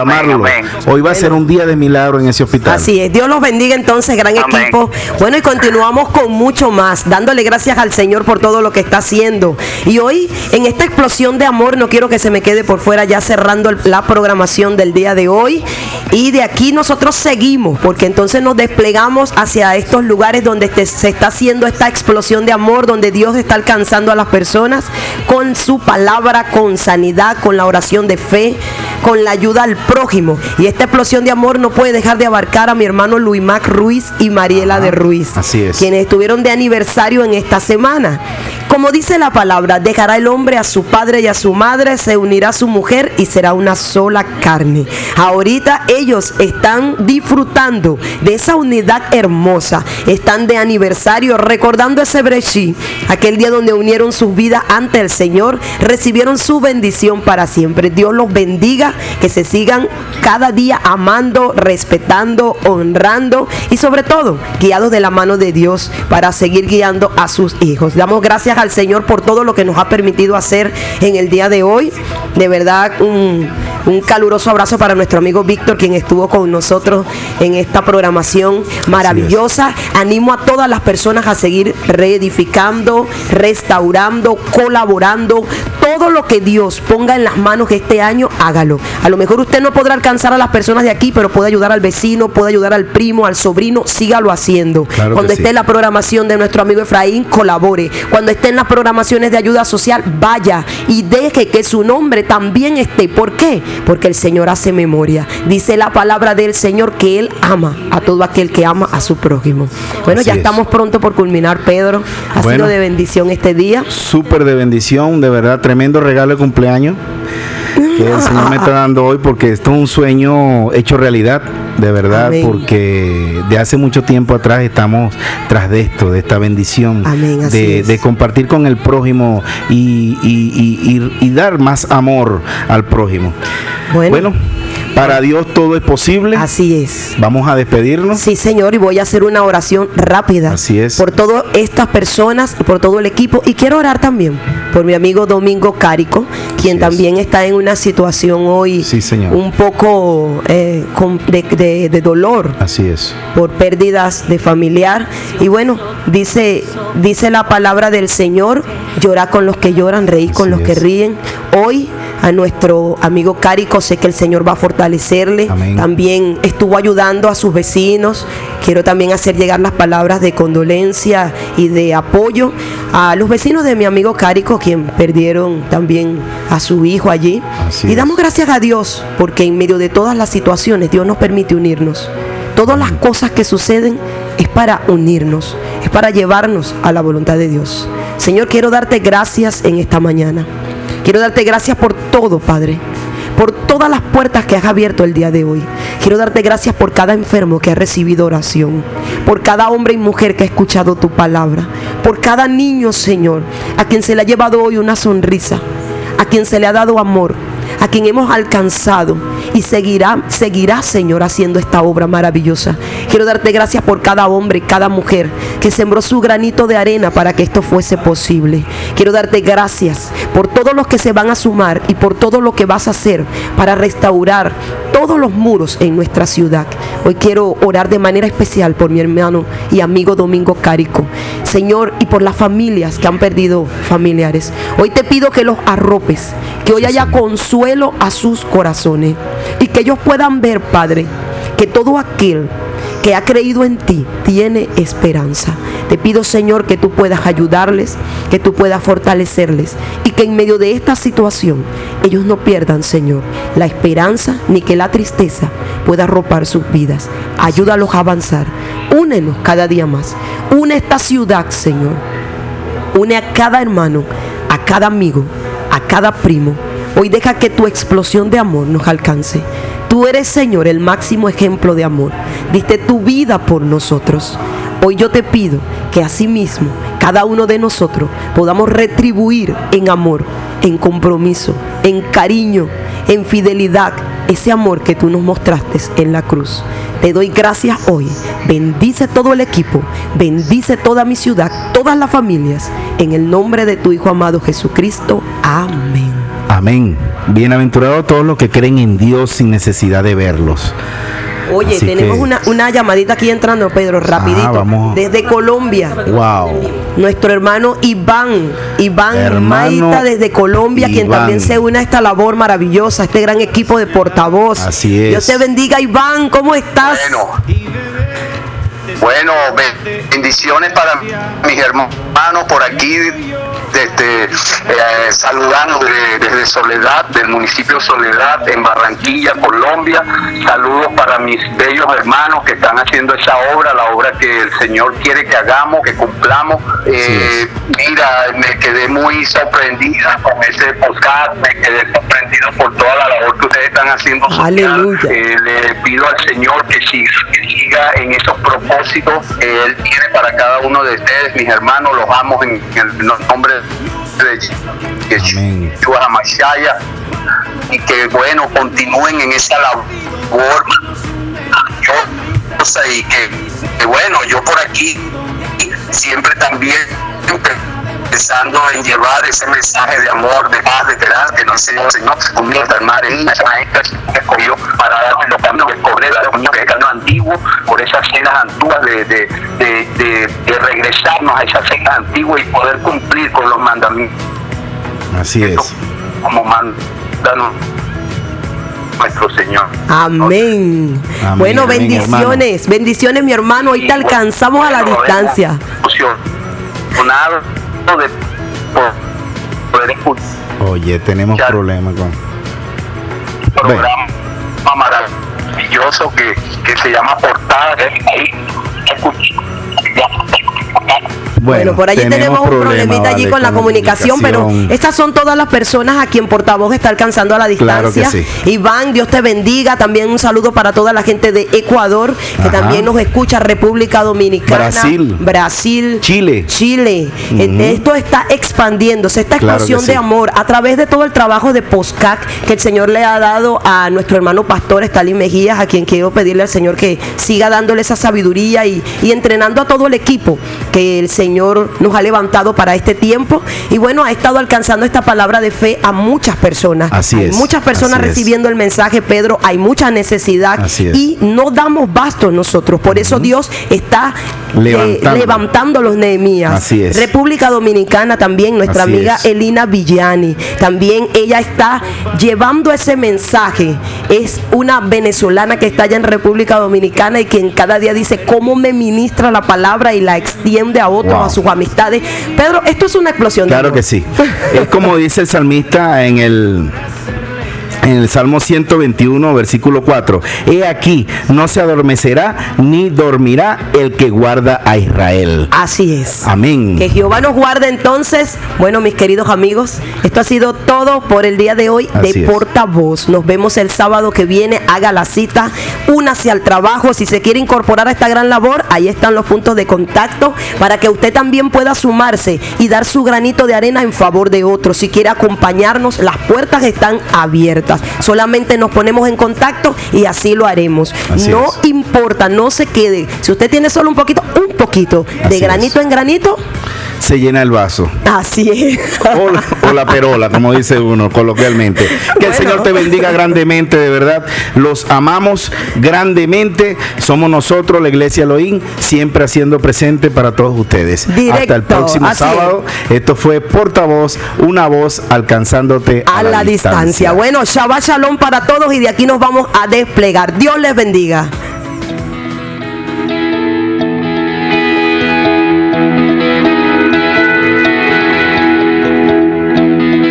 Amarlo. Hoy va a ser un día de milagro en ese hospital. Así es. Dios los bendiga entonces, gran equipo. Bueno, y continuamos con mucho más, dándole gracias al Señor por todo lo que está haciendo. Y hoy, en esta explosión de amor, no quiero que se me quede por fuera ya cerrando la programación del día de hoy. Y de aquí nosotros seguimos, porque entonces nos desplegamos hacia estos lugares donde este, se está haciendo esta explosión de amor, donde Dios está alcanzando a las personas con su palabra, con sanidad, con la oración de fe, con la ayuda al prójimo. Y esta explosión de amor no puede dejar de abarcar a mi hermano Luis Mac Ruiz y Mariela de Ruiz. Así es. Quienes estuvieron de aniversario en esta semana. Como dice la palabra, dejará el hombre a su padre y a su madre, se unirá a su mujer y será una sola carne. Ahorita ellos están disfrutando de esa unidad hermosa. Están de aniversario recordando ese brechi, aquel día donde unieron sus vidas ante el Señor, recibieron su bendición para siempre. Dios los bendiga, que se sigan cada día amando, respetando, honrando y sobre todo guiados de la mano de Dios para seguir guiando a sus hijos. Damos gracias al Señor por todo lo que nos ha permitido hacer en el día de hoy. De verdad, un, un caluroso abrazo para nuestro amigo Víctor, quien estuvo con nosotros en esta programación maravillosa. Animo a todas las personas a seguir reedificando, restaurando, colaborando. Todo lo que Dios ponga en las manos este año, hágalo. A lo mejor usted no podrá alcanzar a las personas de aquí, pero puede ayudar al vecino, puede ayudar al primo, al sobrino, sígalo haciendo. Claro que Cuando sí. esté en la programación de nuestro amigo Efraín, colabore. Cuando esté en las programaciones de ayuda social, vaya y deje que su nombre también esté. ¿Por qué? Porque el Señor hace memoria. Dice la palabra del Señor que Él ama a todo aquel que ama a su prójimo. Bueno, Así ya es. estamos pronto por culminar, Pedro. Ha Bueno. sido de bendición este día. Súper de bendición, de verdad, tremendo regalo de cumpleaños que el Señor me está dando hoy porque esto es un sueño hecho realidad, de verdad, Amén. porque de hace mucho tiempo atrás estamos tras de esto, de esta bendición, Amén, de, es. de compartir con el prójimo y, y- y- y- y dar más amor al prójimo. Bueno. Bueno, para Dios todo es posible. Así es. Vamos a despedirnos. Sí, Señor, y voy a hacer una oración rápida. Así es. Por todas estas personas y por todo el equipo. Y quiero orar también por mi amigo Domingo Cárico, quien Así es. también está en una situación hoy Sí, señor. un poco eh, de, de- de dolor Así es. por pérdidas de familiar. Y bueno, dice, dice la palabra del Señor, llorar con los que lloran, reír con Así los que ríen. Hoy a nuestro amigo Cárico sé que el Señor va a fortalecerle. Amén. También estuvo ayudando a sus vecinos. Quiero también hacer llegar las palabras de condolencia y de apoyo a los vecinos de mi amigo Cárico, quien perdieron también a su hijo allí. Así y damos gracias a Dios porque en medio de todas las situaciones Dios nos permite unirnos. Todas las cosas que suceden es para unirnos, es para llevarnos a la voluntad de Dios. Señor, quiero darte gracias en esta mañana. Quiero darte gracias por todo, Padre. Por todas las puertas que has abierto el día de hoy. Quiero darte gracias por cada enfermo que ha recibido oración. Por cada hombre y mujer que ha escuchado tu palabra. Por cada niño, Señor, a quien se le ha llevado hoy una sonrisa. A quien se le ha dado amor. A quien hemos alcanzado. Y seguirá, seguirá, Señor, haciendo esta obra maravillosa. Quiero darte gracias por cada hombre cada mujer que sembró su granito de arena para que esto fuese posible. Quiero darte gracias por todos los que se van a sumar y por todo lo que vas a hacer para restaurar todos los muros en nuestra ciudad. Hoy quiero orar de manera especial por mi hermano y amigo Domingo Cárico. Señor, y por las familias que han perdido familiares. Hoy te pido que los arropes, que hoy haya consuelo a sus corazones y que ellos puedan ver, Padre, que todo aquel que ha creído en ti tiene esperanza. Te pido, Señor, que tú puedas ayudarles, que tú puedas fortalecerles y que en medio de esta situación ellos no pierdan, Señor, la esperanza ni que la tristeza pueda arropar sus vidas. Ayúdalos a avanzar. Únenos cada día más. Une esta ciudad, Señor. Une a cada hermano, a cada amigo, a cada primo. Hoy deja que tu explosión de amor nos alcance. Tú eres, Señor, el máximo ejemplo de amor. Diste tu vida por nosotros. Hoy yo te pido que asimismo cada uno de nosotros podamos retribuir en amor, en compromiso, en cariño, en fidelidad, ese amor que tú nos mostraste en la cruz. Te doy gracias hoy. Bendice todo el equipo, bendice toda mi ciudad, todas las familias. En el nombre de tu Hijo amado Jesucristo. Amén. Amén. Bienaventurados todos los que creen en Dios sin necesidad de verlos. Oye, Así tenemos que- una, una llamadita aquí entrando, Pedro, rapidito. vamos. Desde Colombia. Wow. Nuestro hermano Iván, Iván Hermano Maita desde Colombia, quien también se une a esta labor maravillosa, a este gran equipo de portavoz. Así es. Dios te bendiga, Iván, ¿cómo estás? Bueno, bueno, be- bendiciones para mis hermanos por aquí, desde, eh, saludando de- desde Soledad, del municipio Soledad, en Barranquilla, Colombia. Saludos para mis bellos hermanos que están haciendo esa obra, la obra que el Señor quiere que hagamos, que cumplamos. Eh, mira, me quedé muy sorprendida con ese podcast, me quedé sorprendido por toda la labor que ustedes están haciendo. social. Aleluya. Eh, le pido al Señor que siga, que siga en esos propósitos que Él tiene para cada uno de ustedes, mis hermanos, los amo en, el nombre de. Yeshua Hamashaya y que bueno, continúen en esa labor y que, que bueno, yo por aquí siempre también pensando en llevar ese mensaje de amor, de paz, de esperanza, que nos enseñó el Señor, conmigo, hermana, las maestras que escogió para darnos los caminos que correr, los caminos que camino antiguo, por esas cenas antiguas de, de, de, de- de regresarnos a esas cenas antiguas y poder cumplir con los mandamientos Así es. como manda nuestro Señor. Amén. Amén, bueno, amén, bendiciones, bendiciones, mi hermano. Hoy te alcanzamos a la distancia. Emocionado de po- poder escuchar Oye, tenemos problemas con. programa maravilloso que, que se llama Portada. que ahí Bueno, por allí tenemos, un problemita allí vale, con la comunicación, pero estas son todas las personas a quien portavoz está alcanzando a la Claro que distancia. sí. Iván, Dios te bendiga. También un saludo para toda la gente de Ecuador, que Ajá. también nos escucha, República Dominicana, Brasil. Brasil, Chile. Chile. Esto está expandiéndose, esta Claro explosión de amor a través de todo el trabajo de POSCAC que el Señor le ha dado a nuestro hermano pastor Stalin Mejías, a quien quiero pedirle al Señor que siga dándole esa sabiduría y, y entrenando a todo el equipo que el Señor nos ha levantado para este tiempo. Y bueno, ha estado alcanzando esta palabra de fe a muchas personas. Así Hay es, muchas personas es. recibiendo el mensaje, Pedro. Hay mucha necesidad y no damos basto nosotros. Por eso Dios está eh, Levantando. levantando los Nehemías. Así es. República Dominicana también, nuestra Así amiga es. Elina Villani. También ella está llevando ese mensaje. Es una venezolana que está allá en República Dominicana y quien cada día dice cómo me ministra la palabra y la extiende a otros, A sus amistades. Pedro, esto es una explosión. Claro que sí. Es como dice el salmista en el en el Salmo 121, versículo 4. He aquí, no se adormecerá ni dormirá el que guarda a Israel. Así es. Amén. Que Jehová nos guarde entonces. Bueno, mis queridos amigos, esto ha sido todo por el día de hoy Así de es. Portavoz. Nos vemos el sábado que viene. Haga la cita, únase al trabajo. Si se quiere incorporar a esta gran labor, ahí están los puntos de contacto para que usted también pueda sumarse y dar su granito de arena en favor de otros. Si quiere acompañarnos, las puertas están abiertas. Solamente nos ponemos en contacto y así lo haremos. Así no es. importa, no se quede. Si usted tiene solo un poquito, un poquito de es. granito en granito, Se llena el vaso. Así es. O la, o la perola, como dice uno coloquialmente. Que el. Señor te bendiga grandemente, de verdad. Los amamos grandemente. Somos nosotros, la Iglesia Elohim, siempre haciendo presente para todos ustedes. Directo, Hasta el próximo así sábado. Esto fue Portavoz, una voz alcanzándote A la distancia. Bueno, Shabbat Shalom para todos y de aquí nos vamos a desplegar. Dios les bendiga.